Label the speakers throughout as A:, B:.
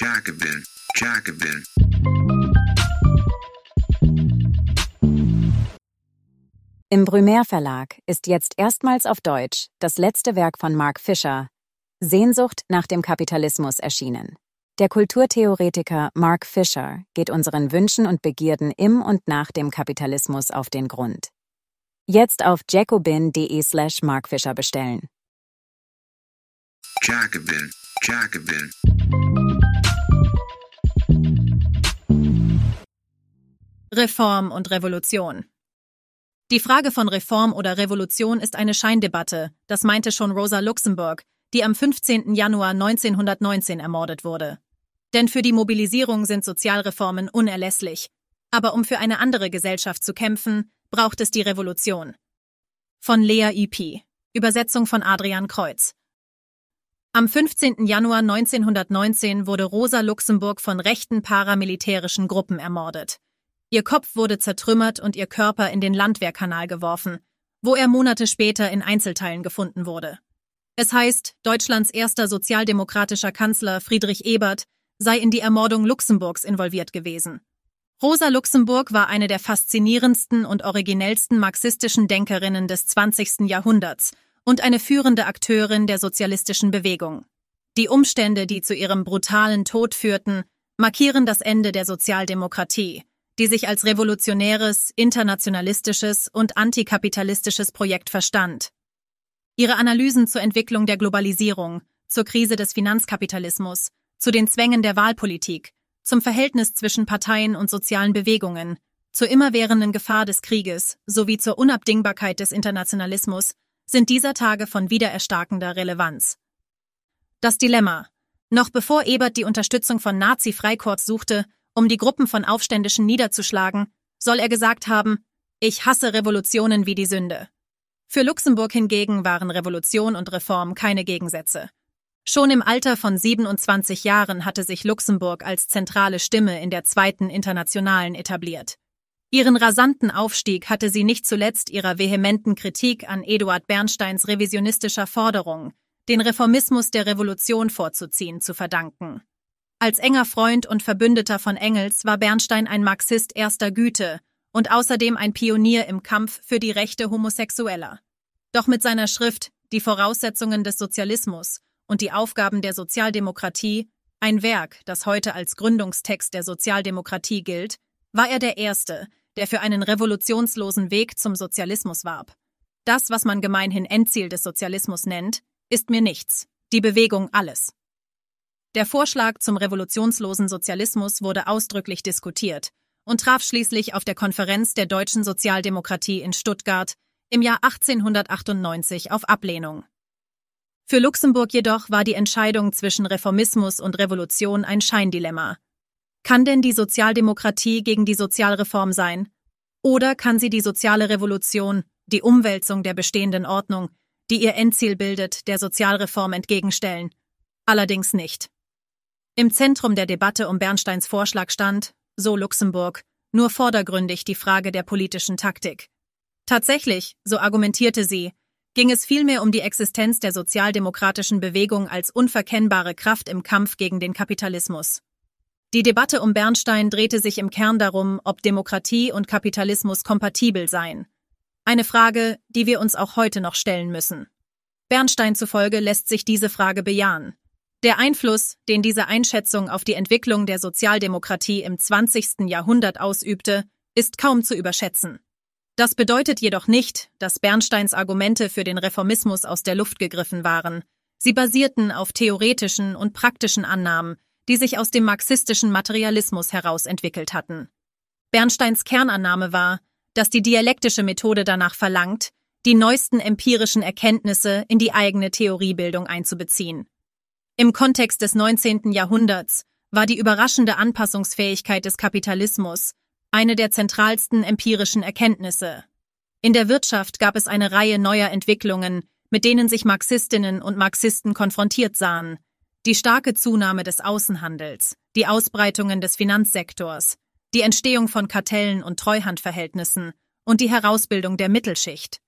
A: Jacobin, Jacobin.
B: Im Brumaire Verlag ist jetzt erstmals auf Deutsch das letzte Werk von Mark Fisher, Sehnsucht nach dem Kapitalismus, erschienen. Der Kulturtheoretiker Mark Fisher geht unseren Wünschen und Begierden im und nach dem Kapitalismus auf den Grund. Jetzt auf jacobin.de slash markfisher bestellen.
A: Jacobin, Jacobin.
C: Reform und Revolution. Die Frage von Reform oder Revolution ist eine Scheindebatte, das meinte schon Rosa Luxemburg, die am 15. Januar 1919 ermordet wurde. Denn für die Mobilisierung sind Sozialreformen unerlässlich. Aber um für eine andere Gesellschaft zu kämpfen, braucht es die Revolution. Von Lea E.P. Übersetzung von Adrian Kreuz. Am 15. Januar 1919 wurde Rosa Luxemburg von rechten paramilitärischen Gruppen ermordet. Ihr Kopf wurde zertrümmert und ihr Körper in den Landwehrkanal geworfen, wo er Monate später in Einzelteilen gefunden wurde. Es heißt, Deutschlands erster sozialdemokratischer Kanzler Friedrich Ebert sei in die Ermordung Luxemburgs involviert gewesen. Rosa Luxemburg war eine der faszinierendsten und originellsten marxistischen Denkerinnen des 20. Jahrhunderts und eine führende Akteurin der sozialistischen Bewegung. Die Umstände, die zu ihrem brutalen Tod führten, markieren das Ende der Sozialdemokratie, die sich als revolutionäres, internationalistisches und antikapitalistisches Projekt verstand. Ihre Analysen zur Entwicklung der Globalisierung, zur Krise des Finanzkapitalismus, zu den Zwängen der Wahlpolitik, zum Verhältnis zwischen Parteien und sozialen Bewegungen, zur immerwährenden Gefahr des Krieges sowie zur Unabdingbarkeit des Internationalismus sind dieser Tage von wiedererstarkender Relevanz. Das Dilemma. Noch bevor Ebert die Unterstützung von Nazi-Freikorps suchte, um die Gruppen von Aufständischen niederzuschlagen, soll er gesagt haben, ich hasse Revolutionen wie die Sünde. Für Luxemburg hingegen waren Revolution und Reform keine Gegensätze. Schon im Alter von 27 Jahren hatte sich Luxemburg als zentrale Stimme in der Zweiten Internationalen etabliert. Ihren rasanten Aufstieg hatte sie nicht zuletzt ihrer vehementen Kritik an Eduard Bernsteins revisionistischer Forderung, den Reformismus der Revolution vorzuziehen, zu verdanken. Als enger Freund und Verbündeter von Engels war Bernstein ein Marxist erster Güte und außerdem ein Pionier im Kampf für die Rechte Homosexueller. Doch mit seiner Schrift Die Voraussetzungen des Sozialismus und die Aufgaben der Sozialdemokratie, ein Werk, das heute als Gründungstext der Sozialdemokratie gilt, war er der Erste, der für einen revolutionslosen Weg zum Sozialismus warb. Das, was man gemeinhin Endziel des Sozialismus nennt, ist mir nichts, die Bewegung alles. Der Vorschlag zum revolutionslosen Sozialismus wurde ausdrücklich diskutiert und traf schließlich auf der Konferenz der deutschen Sozialdemokratie in Stuttgart im Jahr 1898 auf Ablehnung. Für Luxemburg jedoch war die Entscheidung zwischen Reformismus und Revolution ein Scheindilemma. Kann denn die Sozialdemokratie gegen die Sozialreform sein? Oder kann sie die soziale Revolution, die Umwälzung der bestehenden Ordnung, die ihr Endziel bildet, der Sozialreform entgegenstellen? Allerdings nicht. Im Zentrum der Debatte um Bernsteins Vorschlag stand, so Luxemburg, nur vordergründig die Frage der politischen Taktik. Tatsächlich, so argumentierte sie, ging es vielmehr um die Existenz der sozialdemokratischen Bewegung als unverkennbare Kraft im Kampf gegen den Kapitalismus. Die Debatte um Bernstein drehte sich im Kern darum, ob Demokratie und Kapitalismus kompatibel seien. Eine Frage, die wir uns auch heute noch stellen müssen. Bernstein zufolge lässt sich diese Frage bejahen. Der Einfluss, den diese Einschätzung auf die Entwicklung der Sozialdemokratie im 20. Jahrhundert ausübte, ist kaum zu überschätzen. Das bedeutet jedoch nicht, dass Bernsteins Argumente für den Reformismus aus der Luft gegriffen waren. Sie basierten auf theoretischen und praktischen Annahmen, die sich aus dem marxistischen Materialismus heraus entwickelt hatten. Bernsteins Kernannahme war, dass die dialektische Methode danach verlangt, die neuesten empirischen Erkenntnisse in die eigene Theoriebildung einzubeziehen. Im Kontext des 19. Jahrhunderts war die überraschende Anpassungsfähigkeit des Kapitalismus eine der zentralsten empirischen Erkenntnisse. In der Wirtschaft gab es eine Reihe neuer Entwicklungen, mit denen sich Marxistinnen und Marxisten konfrontiert sahen. Die starke Zunahme des Außenhandels, die Ausbreitungen des Finanzsektors, die Entstehung von Kartellen und Treuhandverhältnissen und die Herausbildung der Mittelschicht.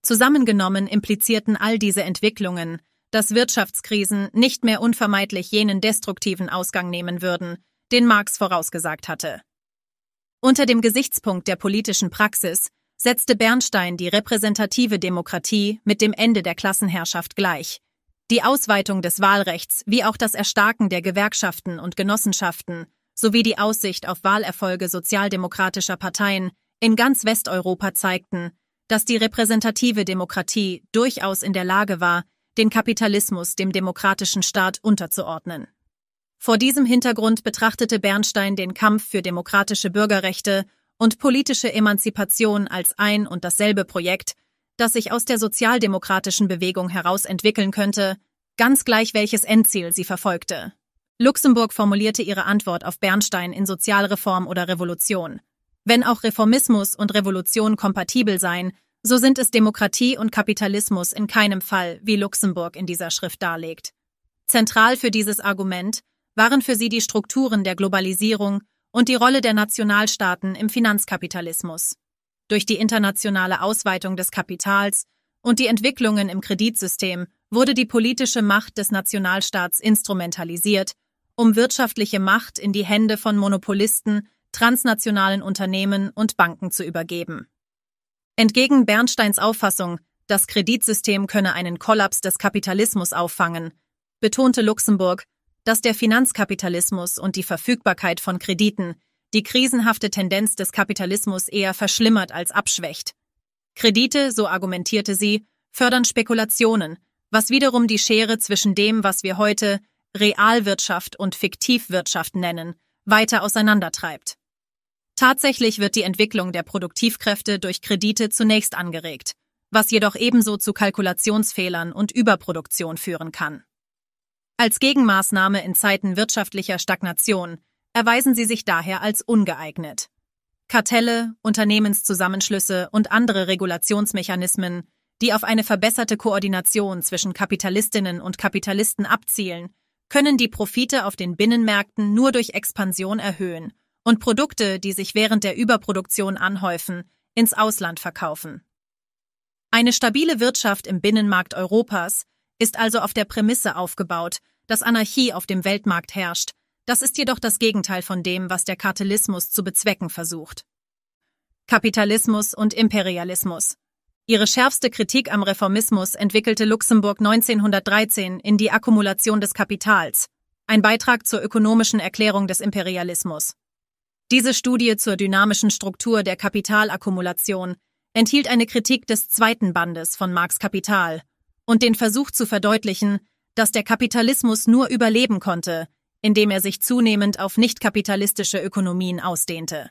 C: Zusammengenommen implizierten all diese Entwicklungen, dass Wirtschaftskrisen nicht mehr unvermeidlich jenen destruktiven Ausgang nehmen würden, den Marx vorausgesagt hatte. Unter dem Gesichtspunkt der politischen Praxis setzte Bernstein die repräsentative Demokratie mit dem Ende der Klassenherrschaft gleich. Die Ausweitung des Wahlrechts wie auch das Erstarken der Gewerkschaften und Genossenschaften sowie die Aussicht auf Wahlerfolge sozialdemokratischer Parteien in ganz Westeuropa zeigten, dass die repräsentative Demokratie durchaus in der Lage war, den Kapitalismus dem demokratischen Staat unterzuordnen. Vor diesem Hintergrund betrachtete Bernstein den Kampf für demokratische Bürgerrechte und politische Emanzipation als ein und dasselbe Projekt, das sich aus der sozialdemokratischen Bewegung heraus entwickeln könnte, ganz gleich welches Endziel sie verfolgte. Luxemburg formulierte ihre Antwort auf Bernstein in Sozialreform oder Revolution. Wenn auch Reformismus und Revolution kompatibel seien, so sind es Demokratie und Kapitalismus in keinem Fall, wie Luxemburg in dieser Schrift darlegt. Zentral für dieses Argument waren für sie die Strukturen der Globalisierung und die Rolle der Nationalstaaten im Finanzkapitalismus. Durch die internationale Ausweitung des Kapitals und die Entwicklungen im Kreditsystem wurde die politische Macht des Nationalstaats instrumentalisiert, um wirtschaftliche Macht in die Hände von Monopolisten, transnationalen Unternehmen und Banken zu übergeben. Entgegen Bernsteins Auffassung, das Kreditsystem könne einen Kollaps des Kapitalismus auffangen, betonte Luxemburg, dass der Finanzkapitalismus und die Verfügbarkeit von Krediten die krisenhafte Tendenz des Kapitalismus eher verschlimmert als abschwächt. Kredite, so argumentierte sie, fördern Spekulationen, was wiederum die Schere zwischen dem, was wir heute Realwirtschaft und Fiktivwirtschaft nennen, weiter auseinandertreibt. Tatsächlich wird die Entwicklung der Produktivkräfte durch Kredite zunächst angeregt, was jedoch ebenso zu Kalkulationsfehlern und Überproduktion führen kann. Als Gegenmaßnahme in Zeiten wirtschaftlicher Stagnation erweisen sie sich daher als ungeeignet. Kartelle, Unternehmenszusammenschlüsse und andere Regulationsmechanismen, die auf eine verbesserte Koordination zwischen Kapitalistinnen und Kapitalisten abzielen, können die Profite auf den Binnenmärkten nur durch Expansion erhöhen und Produkte, die sich während der Überproduktion anhäufen, ins Ausland verkaufen. Eine stabile Wirtschaft im Binnenmarkt Europas ist also auf der Prämisse aufgebaut, dass Anarchie auf dem Weltmarkt herrscht. Das ist jedoch das Gegenteil von dem, was der Kartellismus zu bezwecken versucht. Kapitalismus und Imperialismus. Ihre schärfste Kritik am Reformismus entwickelte Luxemburg 1913 in die Akkumulation des Kapitals, ein Beitrag zur ökonomischen Erklärung des Imperialismus. Diese Studie zur dynamischen Struktur der Kapitalakkumulation enthielt eine Kritik des zweiten Bandes von Marx Kapital und den Versuch zu verdeutlichen, dass der Kapitalismus nur überleben konnte, indem er sich zunehmend auf nicht-kapitalistische Ökonomien ausdehnte.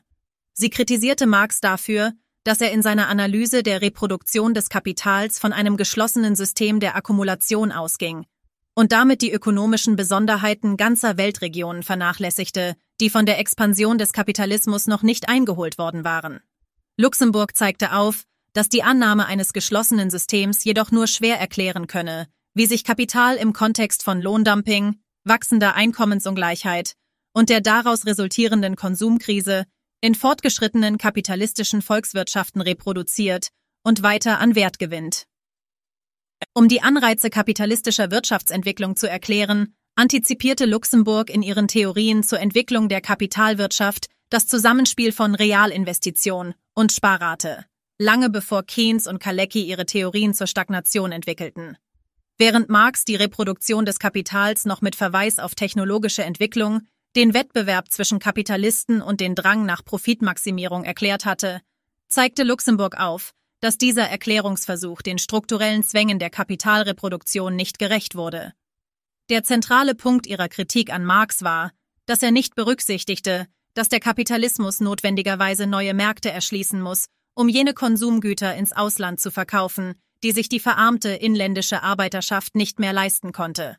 C: Sie kritisierte Marx dafür, dass er in seiner Analyse der Reproduktion des Kapitals von einem geschlossenen System der Akkumulation ausging und damit die ökonomischen Besonderheiten ganzer Weltregionen vernachlässigte, die von der Expansion des Kapitalismus noch nicht eingeholt worden waren. Luxemburg zeigte auf, dass die Annahme eines geschlossenen Systems jedoch nur schwer erklären könne, wie sich Kapital im Kontext von Lohndumping, wachsender Einkommensungleichheit und der daraus resultierenden Konsumkrise in fortgeschrittenen kapitalistischen Volkswirtschaften reproduziert und weiter an Wert gewinnt. Um die Anreize kapitalistischer Wirtschaftsentwicklung zu erklären, antizipierte Luxemburg in ihren Theorien zur Entwicklung der Kapitalwirtschaft das Zusammenspiel von Realinvestition und Sparrate, lange bevor Keynes und Kalecki ihre Theorien zur Stagnation entwickelten. Während Marx die Reproduktion des Kapitals noch mit Verweis auf technologische Entwicklung den Wettbewerb zwischen Kapitalisten und den Drang nach Profitmaximierung erklärt hatte, zeigte Luxemburg auf, dass dieser Erklärungsversuch den strukturellen Zwängen der Kapitalreproduktion nicht gerecht wurde. Der zentrale Punkt ihrer Kritik an Marx war, dass er nicht berücksichtigte, dass der Kapitalismus notwendigerweise neue Märkte erschließen muss, um jene Konsumgüter ins Ausland zu verkaufen, die sich die verarmte inländische Arbeiterschaft nicht mehr leisten konnte.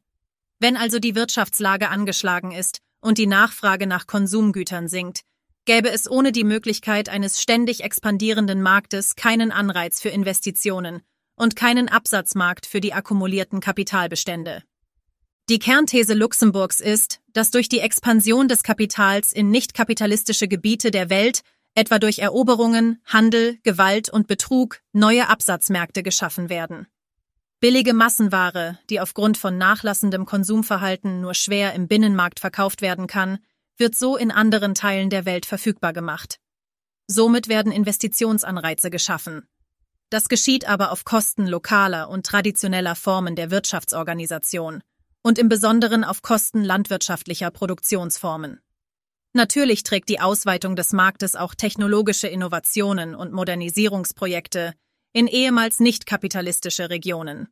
C: Wenn also die Wirtschaftslage angeschlagen ist und die Nachfrage nach Konsumgütern sinkt, gäbe es ohne die Möglichkeit eines ständig expandierenden Marktes keinen Anreiz für Investitionen und keinen Absatzmarkt für die akkumulierten Kapitalbestände. Die Kernthese Luxemburgs ist, dass durch die Expansion des Kapitals in nicht kapitalistische Gebiete der Welt, etwa durch Eroberungen, Handel, Gewalt und Betrug, neue Absatzmärkte geschaffen werden. Billige Massenware, die aufgrund von nachlassendem Konsumverhalten nur schwer im Binnenmarkt verkauft werden kann, wird so in anderen Teilen der Welt verfügbar gemacht. Somit werden Investitionsanreize geschaffen. Das geschieht aber auf Kosten lokaler und traditioneller Formen der Wirtschaftsorganisation und im Besonderen auf Kosten landwirtschaftlicher Produktionsformen. Natürlich trägt die Ausweitung des Marktes auch technologische Innovationen und Modernisierungsprojekte in ehemals nicht kapitalistische Regionen.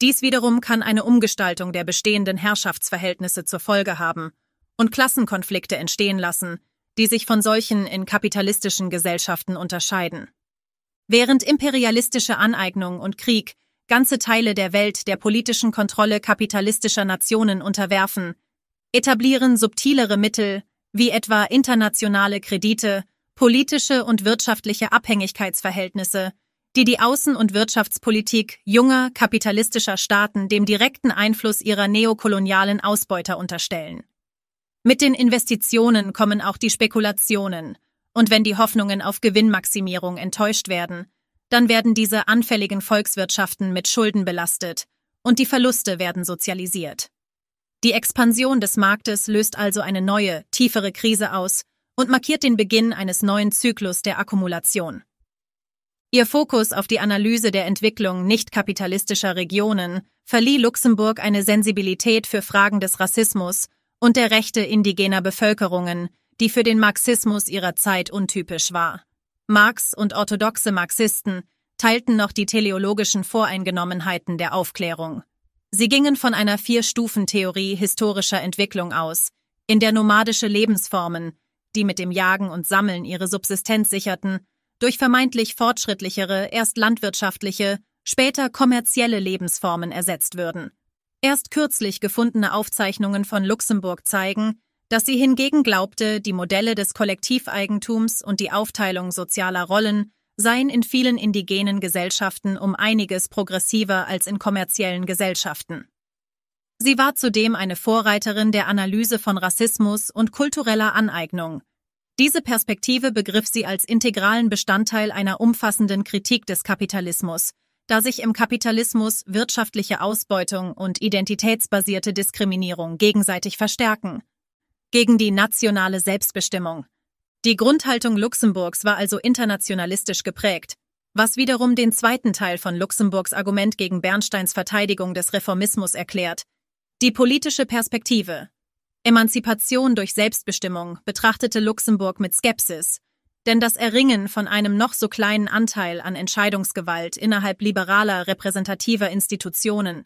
C: Dies wiederum kann eine Umgestaltung der bestehenden Herrschaftsverhältnisse zur Folge haben und Klassenkonflikte entstehen lassen, die sich von solchen in kapitalistischen Gesellschaften unterscheiden. Während imperialistische Aneignung und Krieg ganze Teile der Welt der politischen Kontrolle kapitalistischer Nationen unterwerfen, etablieren subtilere Mittel, wie etwa internationale Kredite, politische und wirtschaftliche Abhängigkeitsverhältnisse, die die Außen- und Wirtschaftspolitik junger kapitalistischer Staaten dem direkten Einfluss ihrer neokolonialen Ausbeuter unterstellen. Mit den Investitionen kommen auch die Spekulationen, und wenn die Hoffnungen auf Gewinnmaximierung enttäuscht werden, dann werden diese anfälligen Volkswirtschaften mit Schulden belastet und die Verluste werden sozialisiert. Die Expansion des Marktes löst also eine neue, tiefere Krise aus und markiert den Beginn eines neuen Zyklus der Akkumulation. Ihr Fokus auf die Analyse der Entwicklung nicht kapitalistischer Regionen verlieh Luxemburg eine Sensibilität für Fragen des Rassismus und der Rechte indigener Bevölkerungen, die für den Marxismus ihrer Zeit untypisch war. Marx und orthodoxe Marxisten teilten noch die teleologischen Voreingenommenheiten der Aufklärung. Sie gingen von einer Vier-Stufen-Theorie historischer Entwicklung aus, in der nomadische Lebensformen, die mit dem Jagen und Sammeln ihre Subsistenz sicherten, durch vermeintlich fortschrittlichere, erst landwirtschaftliche, später kommerzielle Lebensformen ersetzt würden. Erst kürzlich gefundene Aufzeichnungen von Luxemburg zeigen, dass sie hingegen glaubte, die Modelle des Kollektiveigentums und die Aufteilung sozialer Rollen seien in vielen indigenen Gesellschaften um einiges progressiver als in kommerziellen Gesellschaften. Sie war zudem eine Vorreiterin der Analyse von Rassismus und kultureller Aneignung. Diese Perspektive begriff sie als integralen Bestandteil einer umfassenden Kritik des Kapitalismus, da sich im Kapitalismus wirtschaftliche Ausbeutung und identitätsbasierte Diskriminierung gegenseitig verstärken gegen die nationale Selbstbestimmung. Die Grundhaltung Luxemburgs war also internationalistisch geprägt, was wiederum den zweiten Teil von Luxemburgs Argument gegen Bernsteins Verteidigung des Reformismus erklärt. Die politische Perspektive. Emanzipation durch Selbstbestimmung betrachtete Luxemburg mit Skepsis, denn das Erringen von einem noch so kleinen Anteil an Entscheidungsgewalt innerhalb liberaler repräsentativer Institutionen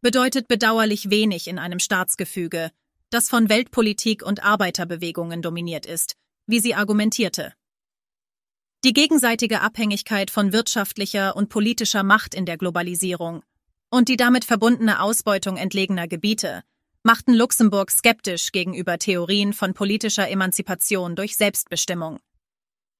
C: bedeutet bedauerlich wenig in einem Staatsgefüge, das von Weltpolitik und Arbeiterbewegungen dominiert ist, wie sie argumentierte. Die gegenseitige Abhängigkeit von wirtschaftlicher und politischer Macht in der Globalisierung und die damit verbundene Ausbeutung entlegener Gebiete machten Luxemburg skeptisch gegenüber Theorien von politischer Emanzipation durch Selbstbestimmung.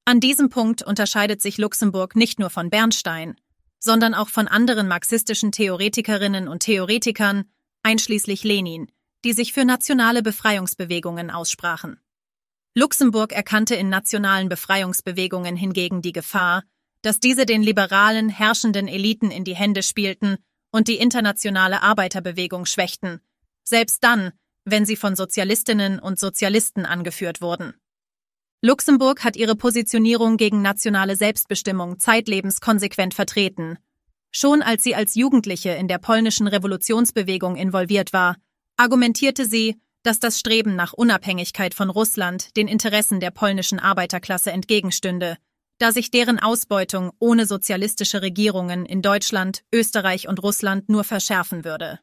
C: An diesem Punkt unterscheidet sich Luxemburg nicht nur von Bernstein, sondern auch von anderen marxistischen Theoretikerinnen und Theoretikern, einschließlich Lenin, die sich für nationale Befreiungsbewegungen aussprachen. Luxemburg erkannte in nationalen Befreiungsbewegungen hingegen die Gefahr, dass diese den liberalen, herrschenden Eliten in die Hände spielten und die internationale Arbeiterbewegung schwächten, selbst dann, wenn sie von Sozialistinnen und Sozialisten angeführt wurden. Luxemburg hat ihre Positionierung gegen nationale Selbstbestimmung zeitlebens konsequent vertreten. Schon als sie als Jugendliche in der polnischen Revolutionsbewegung involviert war, argumentierte sie, dass das Streben nach Unabhängigkeit von Russland den Interessen der polnischen Arbeiterklasse entgegenstünde, da sich deren Ausbeutung ohne sozialistische Regierungen in Deutschland, Österreich und Russland nur verschärfen würde.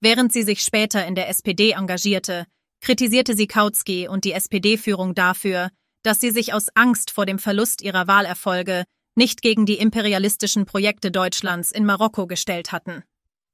C: Während sie sich später in der SPD engagierte, kritisierte sie Kautsky und die SPD-Führung dafür, dass sie sich aus Angst vor dem Verlust ihrer Wahlerfolge nicht gegen die imperialistischen Projekte Deutschlands in Marokko gestellt hatten.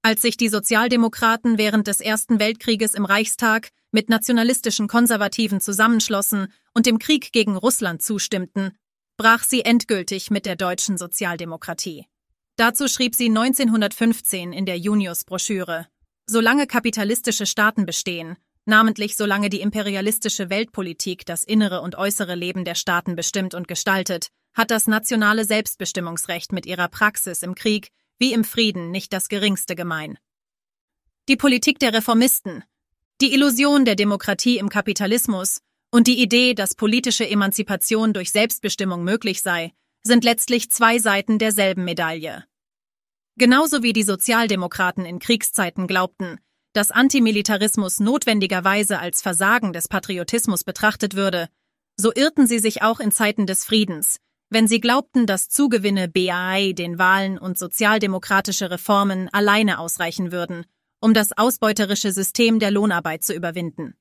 C: Als sich die Sozialdemokraten während des Ersten Weltkrieges im Reichstag mit nationalistischen Konservativen zusammenschlossen und dem Krieg gegen Russland zustimmten, brach sie endgültig mit der deutschen Sozialdemokratie. Dazu schrieb sie 1915 in der Junius-Broschüre Solange kapitalistische Staaten bestehen, namentlich solange die imperialistische Weltpolitik das innere und äußere Leben der Staaten bestimmt und gestaltet, hat das nationale Selbstbestimmungsrecht mit ihrer Praxis im Krieg wie im Frieden nicht das geringste gemein. Die Politik der Reformisten, die Illusion der Demokratie im Kapitalismus und die Idee, dass politische Emanzipation durch Selbstbestimmung möglich sei, sind letztlich zwei Seiten derselben Medaille. Genauso wie die Sozialdemokraten in Kriegszeiten glaubten, dass Antimilitarismus notwendigerweise als Versagen des Patriotismus betrachtet würde, so irrten sie sich auch in Zeiten des Friedens, wenn sie glaubten, dass Zugewinne BAI den Wahlen und sozialdemokratische Reformen alleine ausreichen würden, um das ausbeuterische System der Lohnarbeit zu überwinden.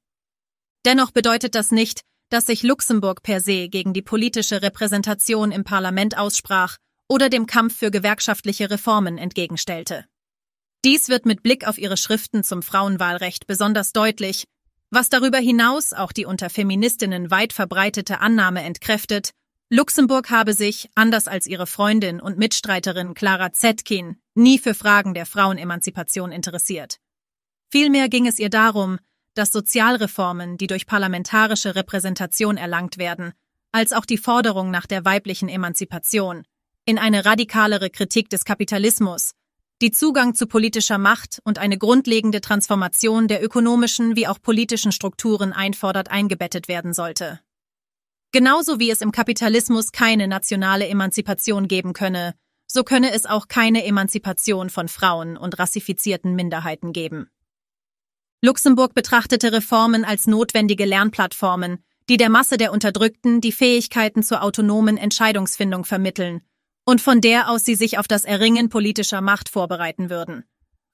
C: Dennoch bedeutet das nicht, dass sich Luxemburg per se gegen die politische Repräsentation im Parlament aussprach oder dem Kampf für gewerkschaftliche Reformen entgegenstellte. Dies wird mit Blick auf ihre Schriften zum Frauenwahlrecht besonders deutlich, was darüber hinaus auch die unter Feministinnen weit verbreitete Annahme entkräftet, Luxemburg habe sich, anders als ihre Freundin und Mitstreiterin Clara Zetkin, nie für Fragen der Frauenemanzipation interessiert. Vielmehr ging es ihr darum, dass Sozialreformen, die durch parlamentarische Repräsentation erlangt werden, als auch die Forderung nach der weiblichen Emanzipation, in eine radikalere Kritik des Kapitalismus, die Zugang zu politischer Macht und eine grundlegende Transformation der ökonomischen wie auch politischen Strukturen einfordert, eingebettet werden sollte. Genauso wie es im Kapitalismus keine nationale Emanzipation geben könne, so könne es auch keine Emanzipation von Frauen und rassifizierten Minderheiten geben. Luxemburg betrachtete Reformen als notwendige Lernplattformen, die der Masse der Unterdrückten die Fähigkeiten zur autonomen Entscheidungsfindung vermitteln und von der aus sie sich auf das Erringen politischer Macht vorbereiten würden.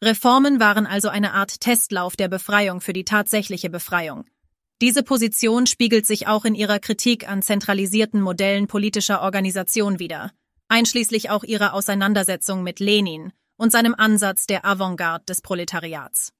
C: Reformen waren also eine Art Testlauf der Befreiung für die tatsächliche Befreiung. Diese Position spiegelt sich auch in ihrer Kritik an zentralisierten Modellen politischer Organisation wider, einschließlich auch ihrer Auseinandersetzung mit Lenin und seinem Ansatz der Avantgarde des Proletariats.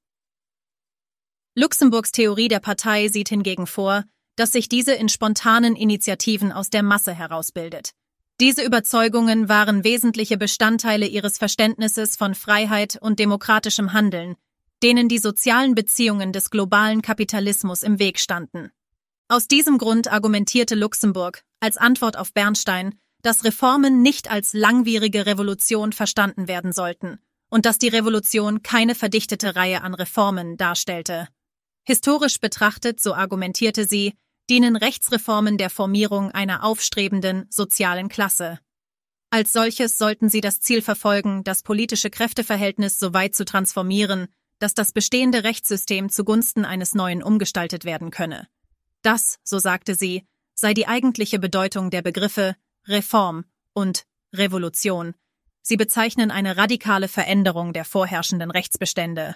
C: Luxemburgs Theorie der Partei sieht hingegen vor, dass sich diese in spontanen Initiativen aus der Masse herausbildet. Diese Überzeugungen waren wesentliche Bestandteile ihres Verständnisses von Freiheit und demokratischem Handeln, denen die sozialen Beziehungen des globalen Kapitalismus im Weg standen. Aus diesem Grund argumentierte Luxemburg als Antwort auf Bernstein, dass Reformen nicht als langwierige Revolution verstanden werden sollten und dass die Revolution keine verdichtete Reihe an Reformen darstellte. Historisch betrachtet, so argumentierte sie, dienen Rechtsreformen der Formierung einer aufstrebenden sozialen Klasse. Als solches sollten sie das Ziel verfolgen, das politische Kräfteverhältnis so weit zu transformieren, dass das bestehende Rechtssystem zugunsten eines neuen umgestaltet werden könne. Das, so sagte sie, sei die eigentliche Bedeutung der Begriffe Reform und Revolution. Sie bezeichnen eine radikale Veränderung der vorherrschenden Rechtsbestände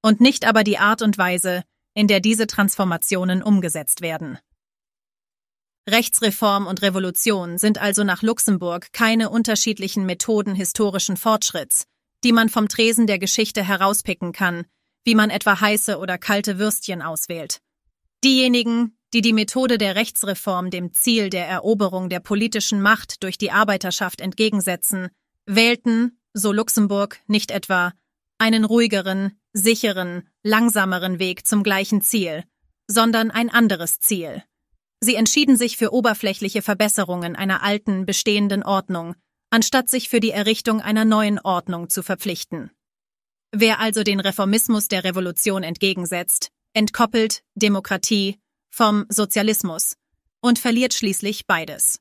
C: und nicht aber die Art und Weise, in der diese Transformationen umgesetzt werden. Rechtsreform und Revolution sind also nach Luxemburg keine unterschiedlichen Methoden historischen Fortschritts, die man vom Tresen der Geschichte herauspicken kann, wie man etwa heiße oder kalte Würstchen auswählt. Diejenigen, die die Methode der Rechtsreform dem Ziel der Eroberung der politischen Macht durch die Arbeiterschaft entgegensetzen, wählten, so Luxemburg, nicht etwa einen ruhigeren, sicheren, langsameren Weg zum gleichen Ziel, sondern ein anderes Ziel. Sie entschieden sich für oberflächliche Verbesserungen einer alten, bestehenden Ordnung, anstatt sich für die Errichtung einer neuen Ordnung zu verpflichten. Wer also den Reformismus der Revolution entgegensetzt, entkoppelt Demokratie vom Sozialismus und verliert schließlich beides.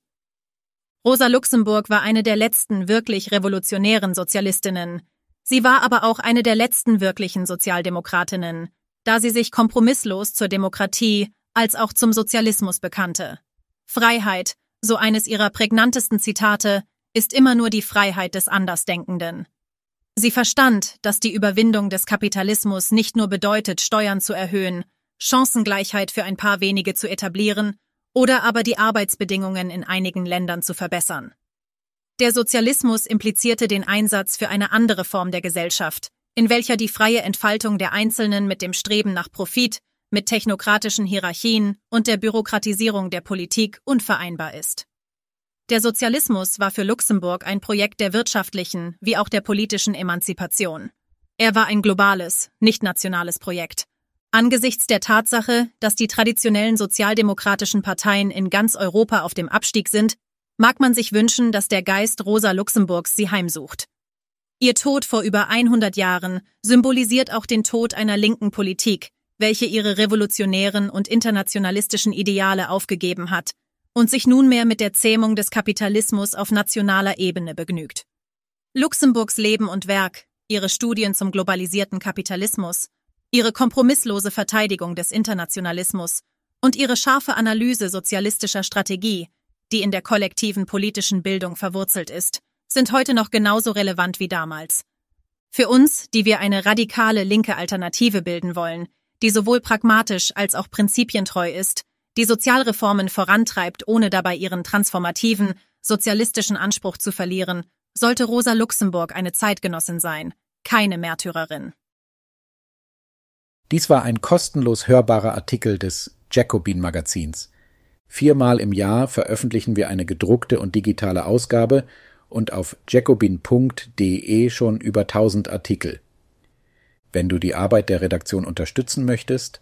C: Rosa Luxemburg war eine der letzten wirklich revolutionären Sozialistinnen. Sie war aber auch eine der letzten wirklichen Sozialdemokratinnen, da sie sich kompromisslos zur Demokratie als auch zum Sozialismus bekannte. Freiheit, so eines ihrer prägnantesten Zitate, ist immer nur die Freiheit des Andersdenkenden. Sie verstand, dass die Überwindung des Kapitalismus nicht nur bedeutet, Steuern zu erhöhen, Chancengleichheit für ein paar wenige zu etablieren oder aber die Arbeitsbedingungen in einigen Ländern zu verbessern. Der Sozialismus implizierte den Einsatz für eine andere Form der Gesellschaft, in welcher die freie Entfaltung der Einzelnen mit dem Streben nach Profit, mit technokratischen Hierarchien und der Bürokratisierung der Politik unvereinbar ist. Der Sozialismus war für Luxemburg ein Projekt der wirtschaftlichen wie auch der politischen Emanzipation. Er war ein globales, nicht nationales Projekt. Angesichts der Tatsache, dass die traditionellen sozialdemokratischen Parteien in ganz Europa auf dem Abstieg sind, mag man sich wünschen, dass der Geist Rosa Luxemburgs sie heimsucht. Ihr Tod vor über 100 Jahren symbolisiert auch den Tod einer linken Politik, welche ihre revolutionären und internationalistischen Ideale aufgegeben hat und sich nunmehr mit der Zähmung des Kapitalismus auf nationaler Ebene begnügt. Luxemburgs Leben und Werk, ihre Studien zum globalisierten Kapitalismus, ihre kompromisslose Verteidigung des Internationalismus und ihre scharfe Analyse sozialistischer Strategie, die in der kollektiven politischen Bildung verwurzelt ist, sind heute noch genauso relevant wie damals. Für uns, die wir eine radikale linke Alternative bilden wollen, die sowohl pragmatisch als auch prinzipientreu ist, die Sozialreformen vorantreibt, ohne dabei ihren transformativen, sozialistischen Anspruch zu verlieren, sollte Rosa Luxemburg eine Zeitgenossin sein, keine Märtyrerin.
D: Dies war ein kostenlos hörbarer Artikel des Jacobin Magazins. Viermal im Jahr veröffentlichen wir eine gedruckte und digitale Ausgabe und auf jacobin.de schon über 1000 Artikel. Wenn du die Arbeit der Redaktion unterstützen möchtest,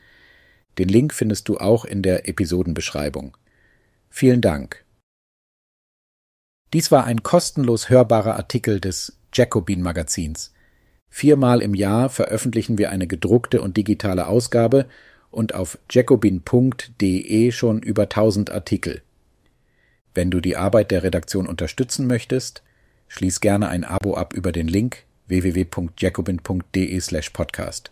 D: Den Link findest du auch in der Episodenbeschreibung. Vielen Dank. Dies war ein kostenlos hörbarer Artikel des Jacobin Magazins. Viermal im Jahr veröffentlichen wir eine gedruckte und digitale Ausgabe und auf jacobin.de schon über 1000 Artikel. Wenn du die Arbeit der Redaktion unterstützen möchtest, schließ gerne ein Abo ab über den Link www.jacobin.de/podcast.